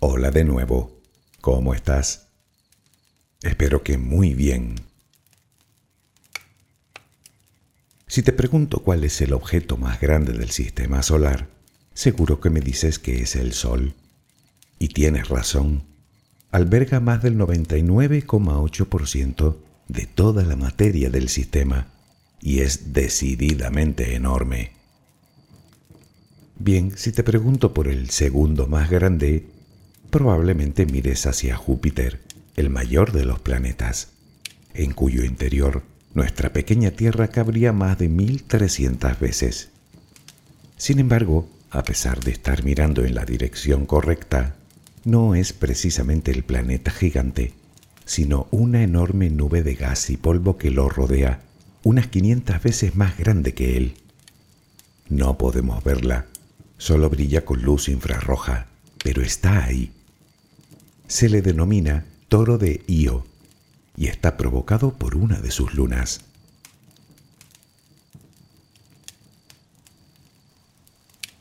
Hola de nuevo. ¿Cómo estás? Espero que muy bien. Si te pregunto cuál es el objeto más grande del sistema solar, seguro que me dices que es el Sol. Y tienes razón. Alberga más del 99,8% de toda la materia del sistema y es decididamente enorme. Bien, si te pregunto por el segundo más grande, probablemente mires hacia Júpiter, el mayor de los planetas, en cuyo interior nuestra pequeña Tierra cabría más de 1300 veces. Sin embargo, a pesar de estar mirando en la dirección correcta, no es precisamente el planeta gigante, sino una enorme nube de gas y polvo que lo rodea, unas 500 veces más grande que él. No podemos verla, solo brilla con luz infrarroja, pero está ahí. Se le denomina toro de Io y está provocado por una de sus lunas.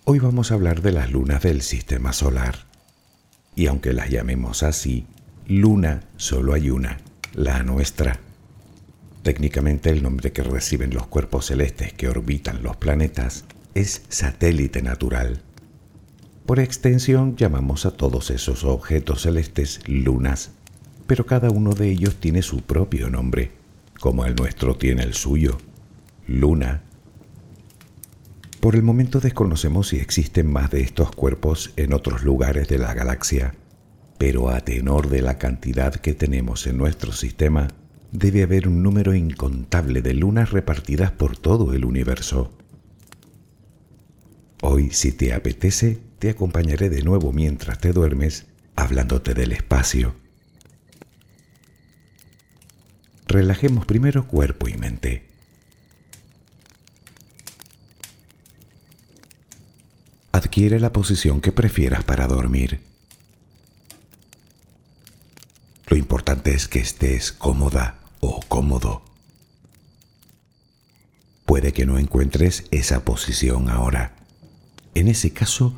Hoy vamos a hablar de las lunas del sistema solar. Y aunque las llamemos así, luna solo hay una, la nuestra. Técnicamente el nombre que reciben los cuerpos celestes que orbitan los planetas es satélite natural. Por extensión llamamos a todos esos objetos celestes lunas, pero cada uno de ellos tiene su propio nombre, como el nuestro tiene el suyo, luna. Por el momento desconocemos si existen más de estos cuerpos en otros lugares de la galaxia, pero a tenor de la cantidad que tenemos en nuestro sistema, debe haber un número incontable de lunas repartidas por todo el universo. Hoy, si te apetece, te acompañaré de nuevo mientras te duermes, hablándote del espacio. Relajemos primero cuerpo y mente. Adquiere la posición que prefieras para dormir. Lo importante es que estés cómoda o cómodo. Puede que no encuentres esa posición ahora. En ese caso,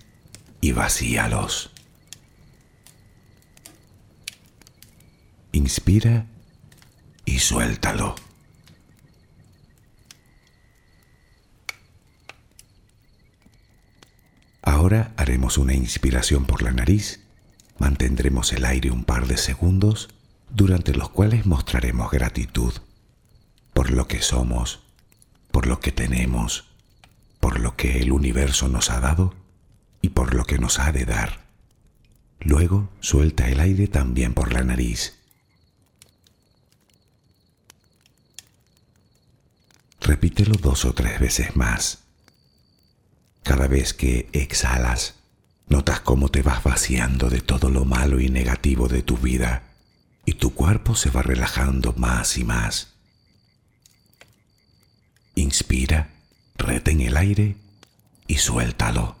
y vacíalos. Inspira y suéltalo. Ahora haremos una inspiración por la nariz, mantendremos el aire un par de segundos, durante los cuales mostraremos gratitud por lo que somos, por lo que tenemos, por lo que el universo nos ha dado y por lo que nos ha de dar. Luego suelta el aire también por la nariz. Repítelo dos o tres veces más. Cada vez que exhalas, notas cómo te vas vaciando de todo lo malo y negativo de tu vida y tu cuerpo se va relajando más y más. Inspira, retén el aire y suéltalo.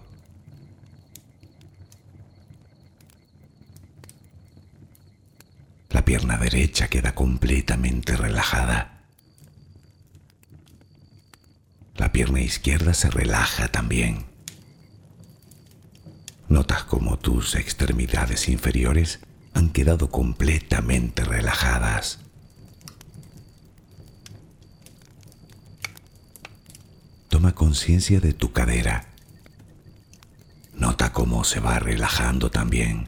La pierna derecha queda completamente relajada. La pierna izquierda se relaja también. Notas como tus extremidades inferiores han quedado completamente relajadas. Toma conciencia de tu cadera. Nota cómo se va relajando también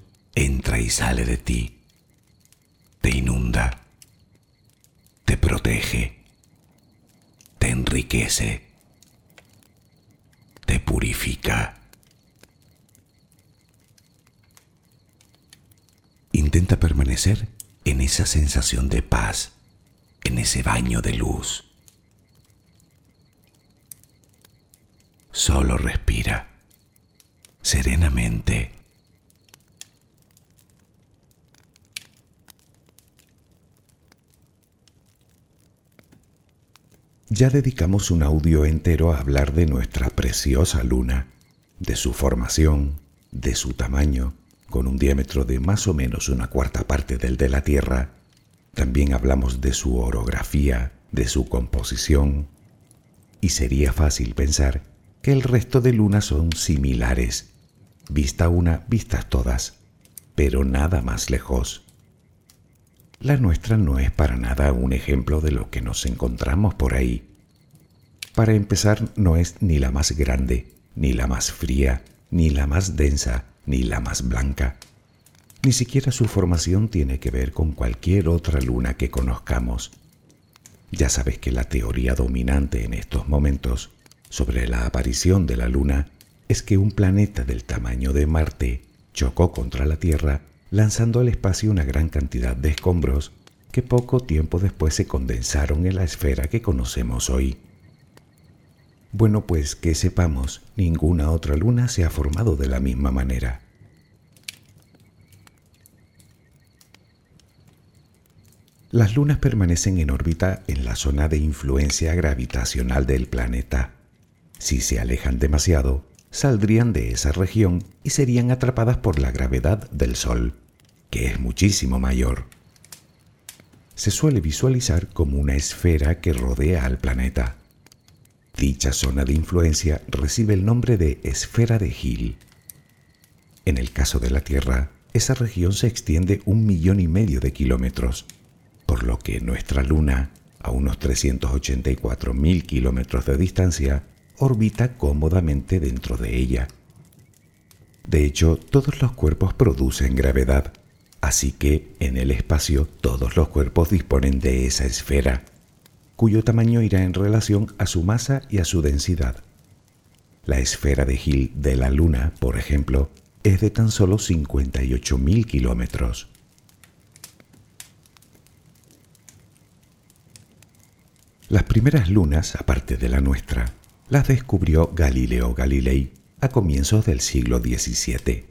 entra y sale de ti, te inunda, te protege, te enriquece, te purifica. Intenta permanecer en esa sensación de paz, en ese baño de luz. Solo respira serenamente. Ya dedicamos un audio entero a hablar de nuestra preciosa luna, de su formación, de su tamaño, con un diámetro de más o menos una cuarta parte del de la Tierra. También hablamos de su orografía, de su composición, y sería fácil pensar que el resto de lunas son similares, vista una, vistas todas, pero nada más lejos. La nuestra no es para nada un ejemplo de lo que nos encontramos por ahí. Para empezar, no es ni la más grande, ni la más fría, ni la más densa, ni la más blanca. Ni siquiera su formación tiene que ver con cualquier otra luna que conozcamos. Ya sabes que la teoría dominante en estos momentos sobre la aparición de la luna es que un planeta del tamaño de Marte chocó contra la Tierra lanzando al espacio una gran cantidad de escombros que poco tiempo después se condensaron en la esfera que conocemos hoy. Bueno, pues que sepamos, ninguna otra luna se ha formado de la misma manera. Las lunas permanecen en órbita en la zona de influencia gravitacional del planeta. Si se alejan demasiado, saldrían de esa región y serían atrapadas por la gravedad del Sol, que es muchísimo mayor. Se suele visualizar como una esfera que rodea al planeta. Dicha zona de influencia recibe el nombre de esfera de Hill. En el caso de la Tierra, esa región se extiende un millón y medio de kilómetros, por lo que nuestra Luna, a unos 384 mil kilómetros de distancia, orbita cómodamente dentro de ella. De hecho, todos los cuerpos producen gravedad, así que en el espacio todos los cuerpos disponen de esa esfera, cuyo tamaño irá en relación a su masa y a su densidad. La esfera de Hill de la Luna, por ejemplo, es de tan solo 58.000 kilómetros. Las primeras lunas, aparte de la nuestra, las descubrió Galileo Galilei a comienzos del siglo XVII.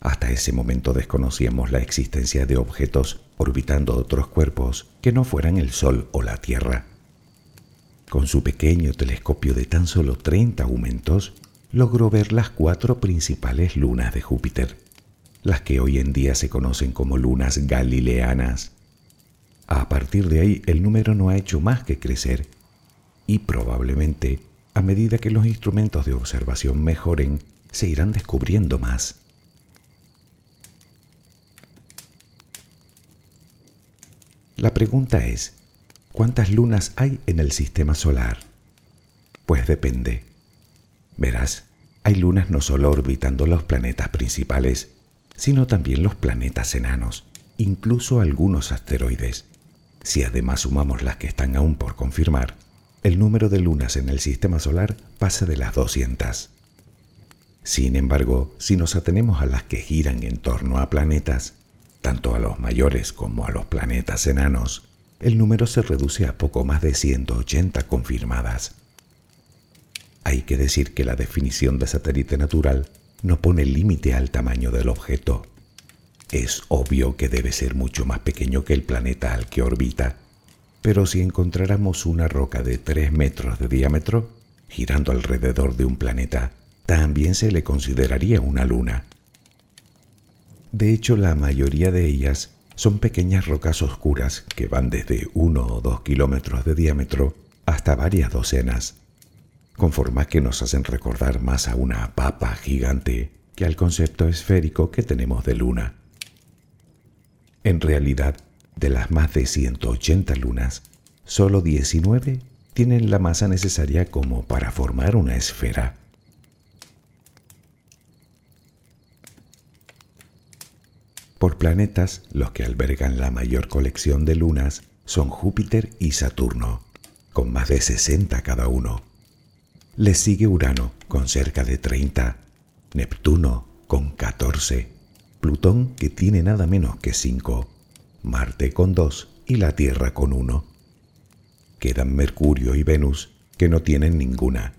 Hasta ese momento desconocíamos la existencia de objetos orbitando otros cuerpos que no fueran el Sol o la Tierra. Con su pequeño telescopio de tan solo 30 aumentos, logró ver las cuatro principales lunas de Júpiter, las que hoy en día se conocen como lunas galileanas. A partir de ahí el número no ha hecho más que crecer y probablemente, a medida que los instrumentos de observación mejoren, se irán descubriendo más. La pregunta es, ¿cuántas lunas hay en el sistema solar? Pues depende. Verás, hay lunas no solo orbitando los planetas principales, sino también los planetas enanos, incluso algunos asteroides. Si además sumamos las que están aún por confirmar, el número de lunas en el sistema solar pasa de las 200. Sin embargo, si nos atenemos a las que giran en torno a planetas, tanto a los mayores como a los planetas enanos, el número se reduce a poco más de 180 confirmadas. Hay que decir que la definición de satélite natural no pone límite al tamaño del objeto. Es obvio que debe ser mucho más pequeño que el planeta al que orbita, pero si encontráramos una roca de 3 metros de diámetro girando alrededor de un planeta, también se le consideraría una luna. De hecho, la mayoría de ellas son pequeñas rocas oscuras que van desde 1 o 2 kilómetros de diámetro hasta varias docenas con formas que nos hacen recordar más a una papa gigante que al concepto esférico que tenemos de luna. En realidad, de las más de 180 lunas, solo 19 tienen la masa necesaria como para formar una esfera. Por planetas, los que albergan la mayor colección de lunas son Júpiter y Saturno, con más de 60 cada uno. Le sigue Urano con cerca de 30, Neptuno con 14, Plutón que tiene nada menos que 5, Marte con 2 y la Tierra con 1. Quedan Mercurio y Venus que no tienen ninguna.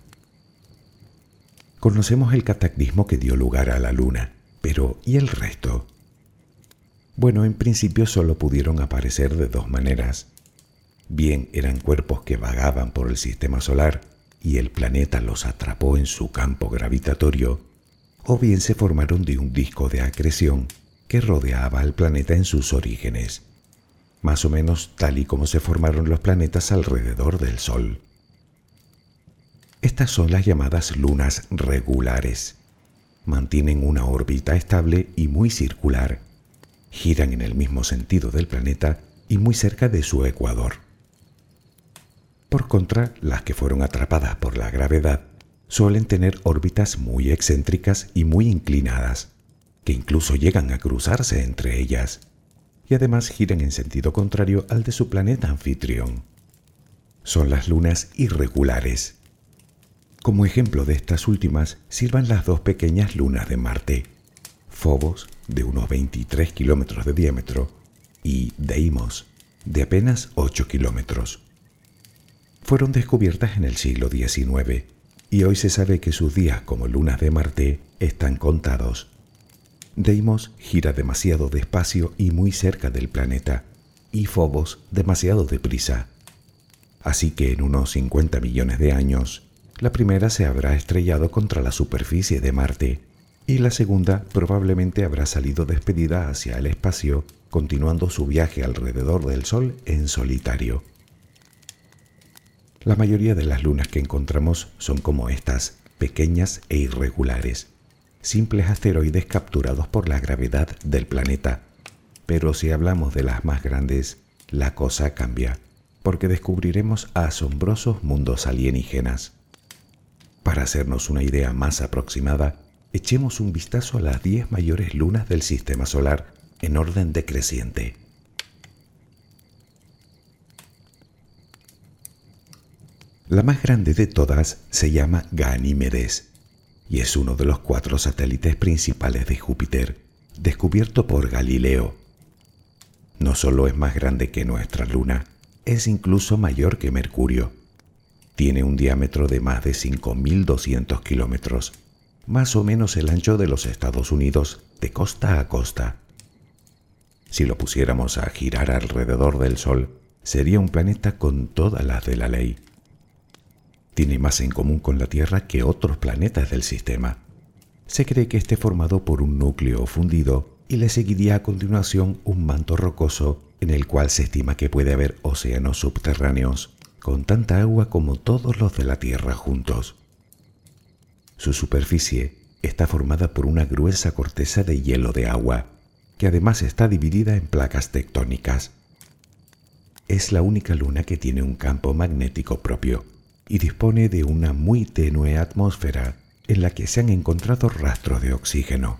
Conocemos el cataclismo que dio lugar a la Luna, pero ¿y el resto? Bueno, en principio solo pudieron aparecer de dos maneras. Bien eran cuerpos que vagaban por el sistema solar, y el planeta los atrapó en su campo gravitatorio, o bien se formaron de un disco de acreción que rodeaba al planeta en sus orígenes, más o menos tal y como se formaron los planetas alrededor del Sol. Estas son las llamadas lunas regulares. Mantienen una órbita estable y muy circular. Giran en el mismo sentido del planeta y muy cerca de su ecuador. Por contra, las que fueron atrapadas por la gravedad suelen tener órbitas muy excéntricas y muy inclinadas, que incluso llegan a cruzarse entre ellas, y además giran en sentido contrario al de su planeta anfitrión. Son las lunas irregulares. Como ejemplo de estas últimas sirvan las dos pequeñas lunas de Marte, Phobos, de unos 23 kilómetros de diámetro, y Deimos, de apenas 8 kilómetros fueron descubiertas en el siglo XIX y hoy se sabe que sus días como lunas de Marte están contados. Deimos gira demasiado despacio y muy cerca del planeta, y Phobos demasiado deprisa. Así que en unos 50 millones de años, la primera se habrá estrellado contra la superficie de Marte y la segunda probablemente habrá salido despedida hacia el espacio, continuando su viaje alrededor del Sol en solitario. La mayoría de las lunas que encontramos son como estas, pequeñas e irregulares, simples asteroides capturados por la gravedad del planeta. Pero si hablamos de las más grandes, la cosa cambia, porque descubriremos asombrosos mundos alienígenas. Para hacernos una idea más aproximada, echemos un vistazo a las 10 mayores lunas del Sistema Solar en orden decreciente. La más grande de todas se llama Ganímedes y es uno de los cuatro satélites principales de Júpiter, descubierto por Galileo. No solo es más grande que nuestra Luna, es incluso mayor que Mercurio. Tiene un diámetro de más de 5.200 kilómetros, más o menos el ancho de los Estados Unidos de costa a costa. Si lo pusiéramos a girar alrededor del Sol, sería un planeta con todas las de la ley tiene más en común con la Tierra que otros planetas del sistema. Se cree que esté formado por un núcleo fundido y le seguiría a continuación un manto rocoso en el cual se estima que puede haber océanos subterráneos con tanta agua como todos los de la Tierra juntos. Su superficie está formada por una gruesa corteza de hielo de agua, que además está dividida en placas tectónicas. Es la única luna que tiene un campo magnético propio y dispone de una muy tenue atmósfera en la que se han encontrado rastros de oxígeno.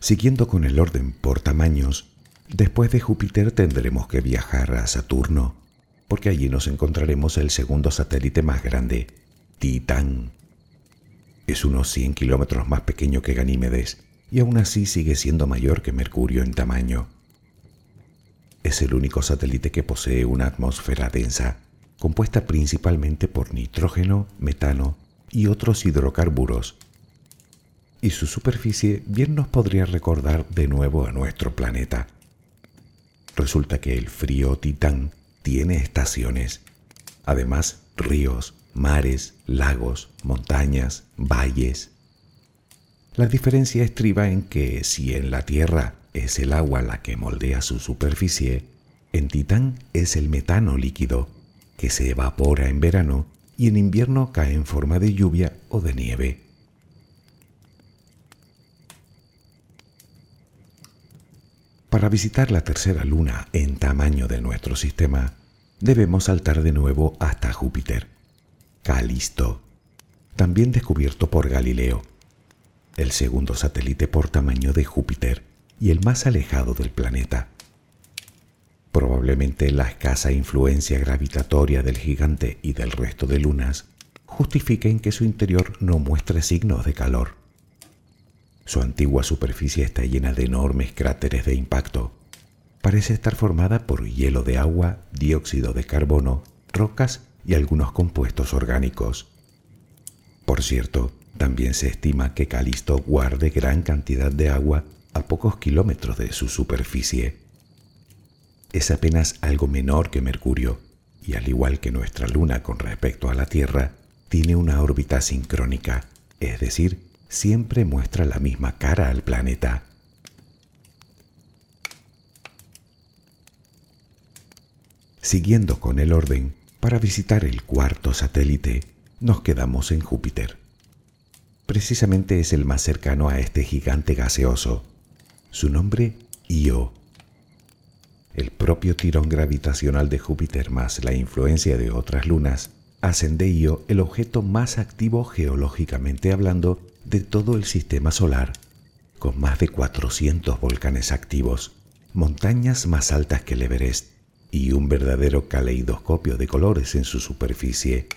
Siguiendo con el orden por tamaños, Después de Júpiter tendremos que viajar a Saturno, porque allí nos encontraremos el segundo satélite más grande, Titán. Es unos 100 kilómetros más pequeño que Ganímedes y aún así sigue siendo mayor que Mercurio en tamaño. Es el único satélite que posee una atmósfera densa, compuesta principalmente por nitrógeno, metano y otros hidrocarburos. Y su superficie bien nos podría recordar de nuevo a nuestro planeta. Resulta que el frío Titán tiene estaciones, además ríos, mares, lagos, montañas, valles. La diferencia estriba en que si en la Tierra es el agua la que moldea su superficie, en Titán es el metano líquido, que se evapora en verano y en invierno cae en forma de lluvia o de nieve. Para visitar la tercera luna en tamaño de nuestro sistema, debemos saltar de nuevo hasta Júpiter. Calisto, también descubierto por Galileo, el segundo satélite por tamaño de Júpiter y el más alejado del planeta. Probablemente la escasa influencia gravitatoria del gigante y del resto de lunas justifiquen que su interior no muestre signos de calor. Su antigua superficie está llena de enormes cráteres de impacto. Parece estar formada por hielo de agua, dióxido de carbono, rocas y algunos compuestos orgánicos. Por cierto, también se estima que Calisto guarde gran cantidad de agua a pocos kilómetros de su superficie. Es apenas algo menor que Mercurio, y al igual que nuestra Luna con respecto a la Tierra, tiene una órbita sincrónica, es decir, siempre muestra la misma cara al planeta. Siguiendo con el orden, para visitar el cuarto satélite, nos quedamos en Júpiter. Precisamente es el más cercano a este gigante gaseoso. Su nombre, Io. El propio tirón gravitacional de Júpiter más la influencia de otras lunas hacen de Io el objeto más activo geológicamente hablando de todo el sistema solar, con más de 400 volcanes activos, montañas más altas que Everest, y un verdadero caleidoscopio de colores en su superficie.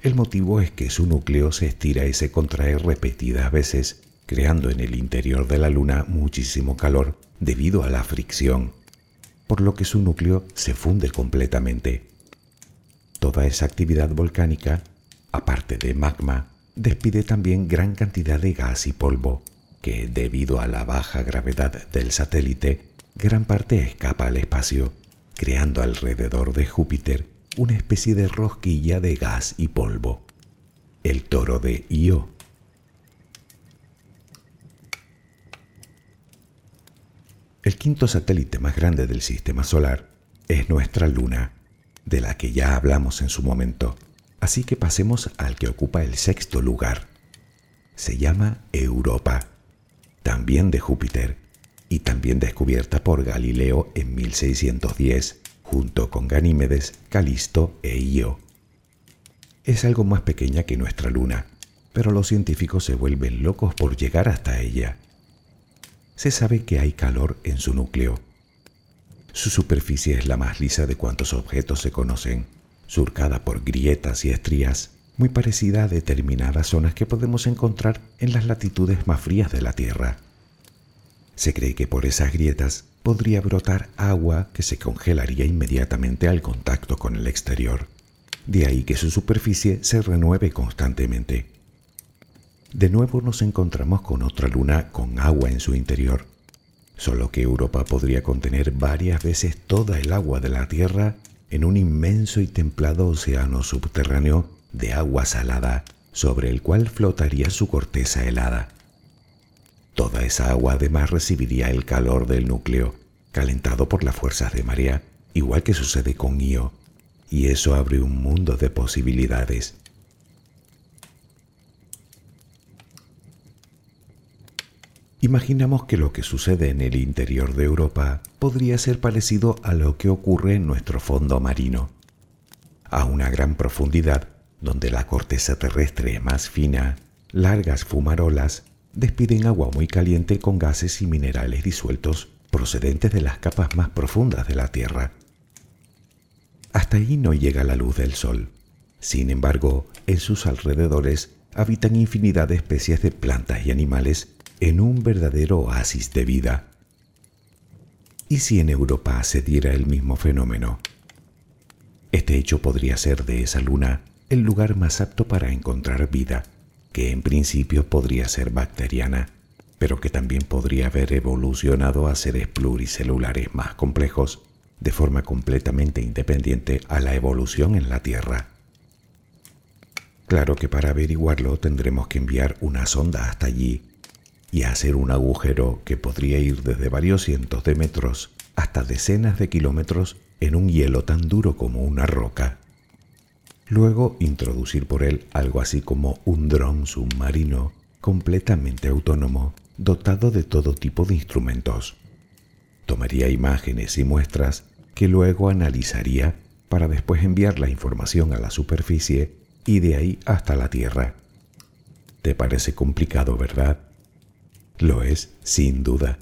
El motivo es que su núcleo se estira y se contrae repetidas veces, creando en el interior de la Luna muchísimo calor debido a la fricción, por lo que su núcleo se funde completamente. Toda esa actividad volcánica, aparte de magma, despide también gran cantidad de gas y polvo, que debido a la baja gravedad del satélite, gran parte escapa al espacio creando alrededor de Júpiter una especie de rosquilla de gas y polvo, el toro de Io. El quinto satélite más grande del sistema solar es nuestra Luna, de la que ya hablamos en su momento, así que pasemos al que ocupa el sexto lugar. Se llama Europa, también de Júpiter, y también descubierta por Galileo en 1610, junto con Ganímedes, Calisto e Io. Es algo más pequeña que nuestra luna, pero los científicos se vuelven locos por llegar hasta ella. Se sabe que hay calor en su núcleo. Su superficie es la más lisa de cuantos objetos se conocen, surcada por grietas y estrías, muy parecida a determinadas zonas que podemos encontrar en las latitudes más frías de la Tierra. Se cree que por esas grietas podría brotar agua que se congelaría inmediatamente al contacto con el exterior. De ahí que su superficie se renueve constantemente. De nuevo nos encontramos con otra luna con agua en su interior, solo que Europa podría contener varias veces toda el agua de la Tierra en un inmenso y templado océano subterráneo de agua salada sobre el cual flotaría su corteza helada. Toda esa agua además recibiría el calor del núcleo, calentado por las fuerzas de marea, igual que sucede con Io, y eso abre un mundo de posibilidades. Imaginamos que lo que sucede en el interior de Europa podría ser parecido a lo que ocurre en nuestro fondo marino. A una gran profundidad, donde la corteza terrestre es más fina, largas fumarolas despiden agua muy caliente con gases y minerales disueltos procedentes de las capas más profundas de la Tierra. Hasta ahí no llega la luz del Sol. Sin embargo, en sus alrededores habitan infinidad de especies de plantas y animales en un verdadero oasis de vida. ¿Y si en Europa se diera el mismo fenómeno? Este hecho podría ser de esa luna el lugar más apto para encontrar vida, que en principio podría ser bacteriana, pero que también podría haber evolucionado a seres pluricelulares más complejos de forma completamente independiente a la evolución en la Tierra. Claro que para averiguarlo tendremos que enviar una sonda hasta allí y hacer un agujero que podría ir desde varios cientos de metros hasta decenas de kilómetros en un hielo tan duro como una roca. Luego introducir por él algo así como un dron submarino completamente autónomo, dotado de todo tipo de instrumentos. Tomaría imágenes y muestras que luego analizaría para después enviar la información a la superficie y de ahí hasta la Tierra. ¿Te parece complicado, verdad? Lo es, sin duda,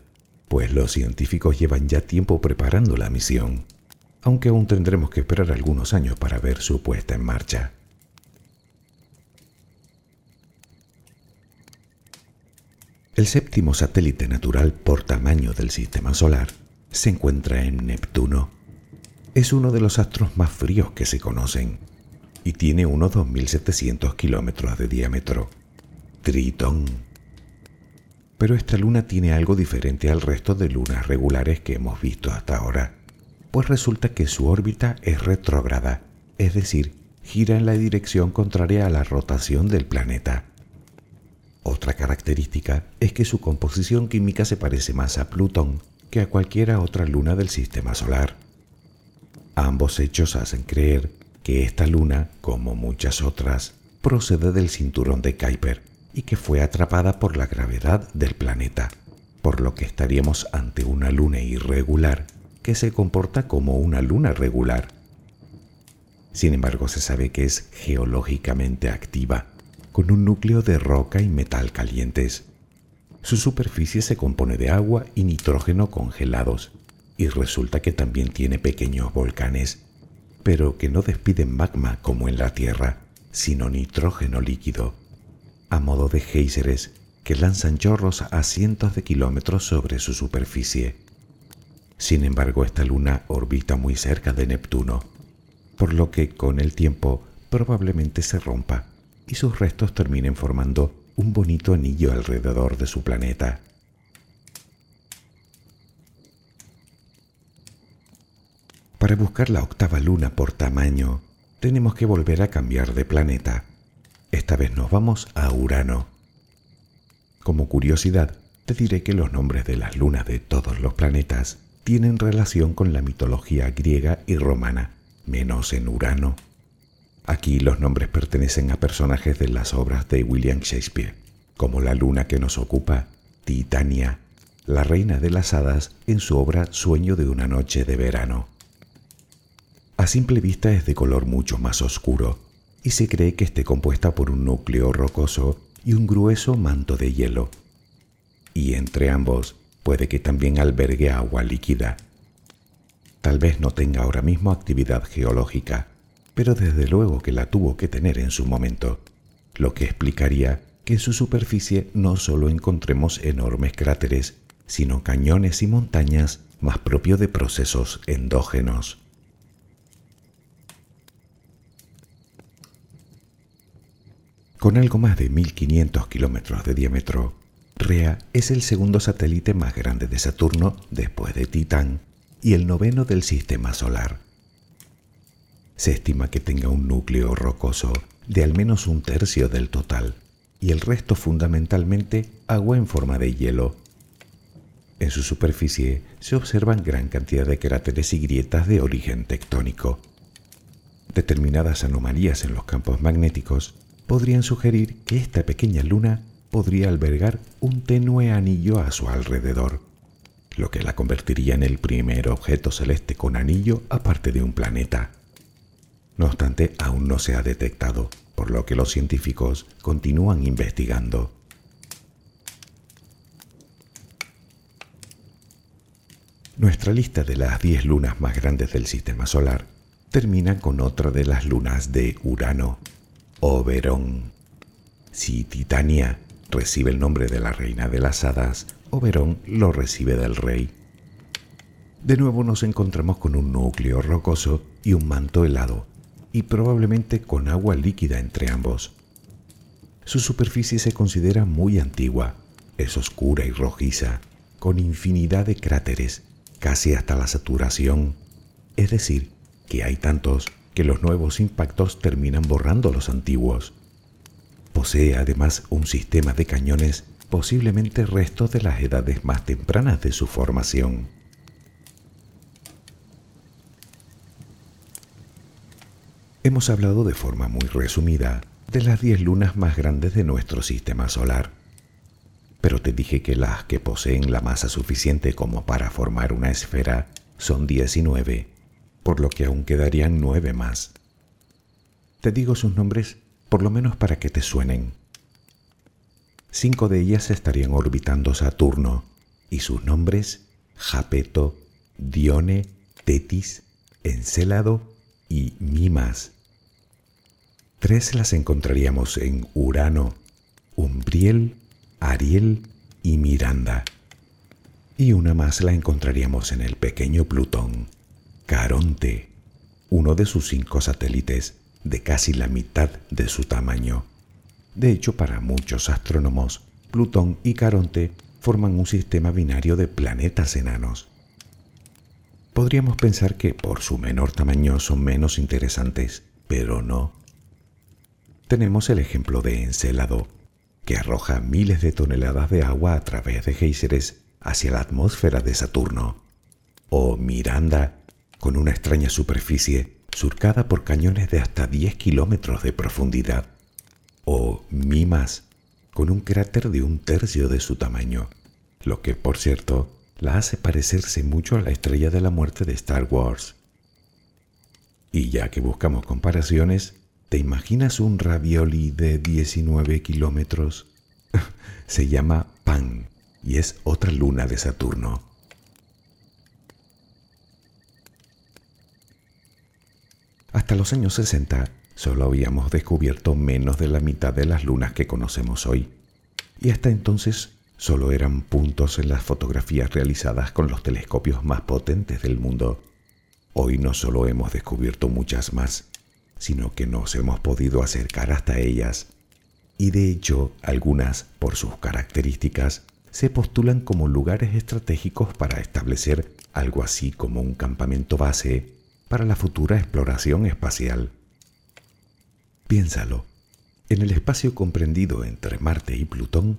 pues los científicos llevan ya tiempo preparando la misión, aunque aún tendremos que esperar algunos años para ver su puesta en marcha. El séptimo satélite natural por tamaño del Sistema Solar se encuentra en Neptuno. Es uno de los astros más fríos que se conocen y tiene unos 2.700 kilómetros de diámetro. Tritón. Pero esta luna tiene algo diferente al resto de lunas regulares que hemos visto hasta ahora, pues resulta que su órbita es retrógrada, es decir, gira en la dirección contraria a la rotación del planeta. Otra característica es que su composición química se parece más a Plutón que a cualquiera otra luna del sistema solar. Ambos hechos hacen creer que esta luna, como muchas otras, procede del cinturón de Kuiper y que fue atrapada por la gravedad del planeta, por lo que estaríamos ante una luna irregular que se comporta como una luna regular. Sin embargo, se sabe que es geológicamente activa, con un núcleo de roca y metal calientes. Su superficie se compone de agua y nitrógeno congelados, y resulta que también tiene pequeños volcanes pero que no despiden magma como en la Tierra, sino nitrógeno líquido, a modo de géiseres que lanzan chorros a cientos de kilómetros sobre su superficie. Sin embargo, esta luna orbita muy cerca de Neptuno, por lo que con el tiempo probablemente se rompa y sus restos terminen formando un bonito anillo alrededor de su planeta. Para buscar la octava luna por tamaño, tenemos que volver a cambiar de planeta. Esta vez nos vamos a Urano. Como curiosidad, te diré que los nombres de las lunas de todos los planetas tienen relación con la mitología griega y romana, menos en Urano. Aquí los nombres pertenecen a personajes de las obras de William Shakespeare, como la luna que nos ocupa, Titania, la reina de las hadas en su obra Sueño de una noche de verano. A simple vista es de color mucho más oscuro y se cree que esté compuesta por un núcleo rocoso y un grueso manto de hielo. Y entre ambos puede que también albergue agua líquida. Tal vez no tenga ahora mismo actividad geológica, pero desde luego que la tuvo que tener en su momento, lo que explicaría que en su superficie no solo encontremos enormes cráteres, sino cañones y montañas más propio de procesos endógenos. Con algo más de 1500 kilómetros de diámetro, Rea es el segundo satélite más grande de Saturno después de Titán y el noveno del sistema solar. Se estima que tenga un núcleo rocoso de al menos un tercio del total y el resto fundamentalmente agua en forma de hielo. En su superficie se observan gran cantidad de cráteres y grietas de origen tectónico. Determinadas anomalías en los campos magnéticos podrían sugerir que esta pequeña luna podría albergar un tenue anillo a su alrededor, lo que la convertiría en el primer objeto celeste con anillo aparte de un planeta. No obstante, aún no se ha detectado, por lo que los científicos continúan investigando. Nuestra lista de las 10 lunas más grandes del sistema solar termina con otra de las lunas de Urano, Oberón. Si Titania recibe el nombre de la reina de las hadas, Oberón lo recibe del rey. De nuevo nos encontramos con un núcleo rocoso y un manto helado, y probablemente con agua líquida entre ambos. Su superficie se considera muy antigua, es oscura y rojiza, con infinidad de cráteres, casi hasta la saturación, es decir, que hay tantos que los nuevos impactos terminan borrando los antiguos. Posee además un sistema de cañones posiblemente restos de las edades más tempranas de su formación. Hemos hablado de forma muy resumida de las 10 lunas más grandes de nuestro sistema solar, pero te dije que las que poseen la masa suficiente como para formar una esfera son 19, por lo que aún quedarían 9 más. Te digo sus nombres por lo menos para que te suenen. Cinco de ellas estarían orbitando Saturno, y sus nombres Japeto, Dione, Tetis, Encélado y Mimas. Tres las encontraríamos en Urano, Umbriel, Ariel y Miranda. Y una más la encontraríamos en el pequeño Plutón, Caronte, uno de sus cinco satélites de casi la mitad de su tamaño. De hecho, para muchos astrónomos, Plutón y Caronte forman un sistema binario de planetas enanos. Podríamos pensar que por su menor tamaño son menos interesantes, pero no tenemos el ejemplo de Encelado, que arroja miles de toneladas de agua a través de géiseres hacia la atmósfera de Saturno, o Miranda, con una extraña superficie surcada por cañones de hasta 10 kilómetros de profundidad, o Mimas, con un cráter de un tercio de su tamaño, lo que, por cierto, la hace parecerse mucho a la estrella de la muerte de Star Wars. Y ya que buscamos comparaciones, ¿Te imaginas un ravioli de 19 kilómetros? Se llama Pan y es otra luna de Saturno. Hasta los años 60 solo habíamos descubierto menos de la mitad de las lunas que conocemos hoy, y hasta entonces solo eran puntos en las fotografías realizadas con los telescopios más potentes del mundo. Hoy no solo hemos descubierto muchas más, sino que nos hemos podido acercar hasta ellas, y de hecho algunas, por sus características, se postulan como lugares estratégicos para establecer algo así como un campamento base para la futura exploración espacial. Piénsalo, en el espacio comprendido entre Marte y Plutón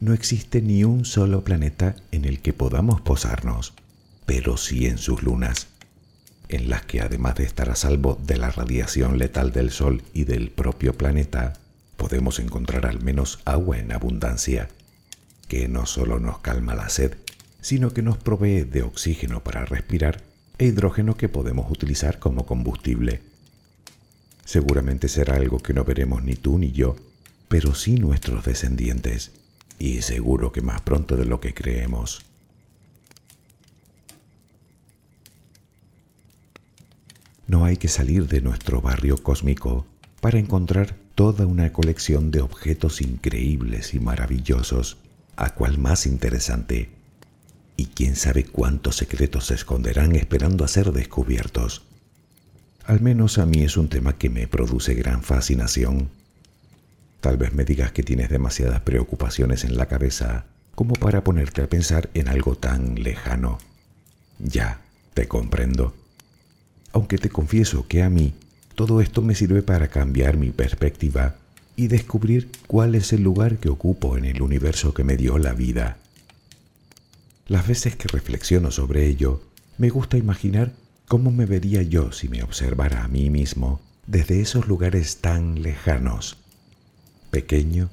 no existe ni un solo planeta en el que podamos posarnos, pero sí en sus lunas en las que además de estar a salvo de la radiación letal del Sol y del propio planeta, podemos encontrar al menos agua en abundancia, que no solo nos calma la sed, sino que nos provee de oxígeno para respirar e hidrógeno que podemos utilizar como combustible. Seguramente será algo que no veremos ni tú ni yo, pero sí nuestros descendientes, y seguro que más pronto de lo que creemos. No hay que salir de nuestro barrio cósmico para encontrar toda una colección de objetos increíbles y maravillosos, a cual más interesante. Y quién sabe cuántos secretos se esconderán esperando a ser descubiertos. Al menos a mí es un tema que me produce gran fascinación. Tal vez me digas que tienes demasiadas preocupaciones en la cabeza como para ponerte a pensar en algo tan lejano. Ya, te comprendo aunque te confieso que a mí todo esto me sirve para cambiar mi perspectiva y descubrir cuál es el lugar que ocupo en el universo que me dio la vida. Las veces que reflexiono sobre ello, me gusta imaginar cómo me vería yo si me observara a mí mismo desde esos lugares tan lejanos. Pequeño,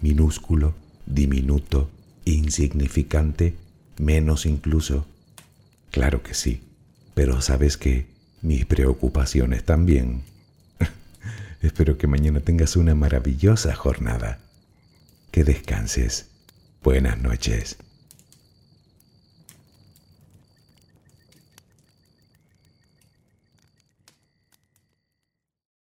minúsculo, diminuto, insignificante, menos incluso. Claro que sí, pero sabes que mis preocupaciones también. Espero que mañana tengas una maravillosa jornada. Que descanses. Buenas noches.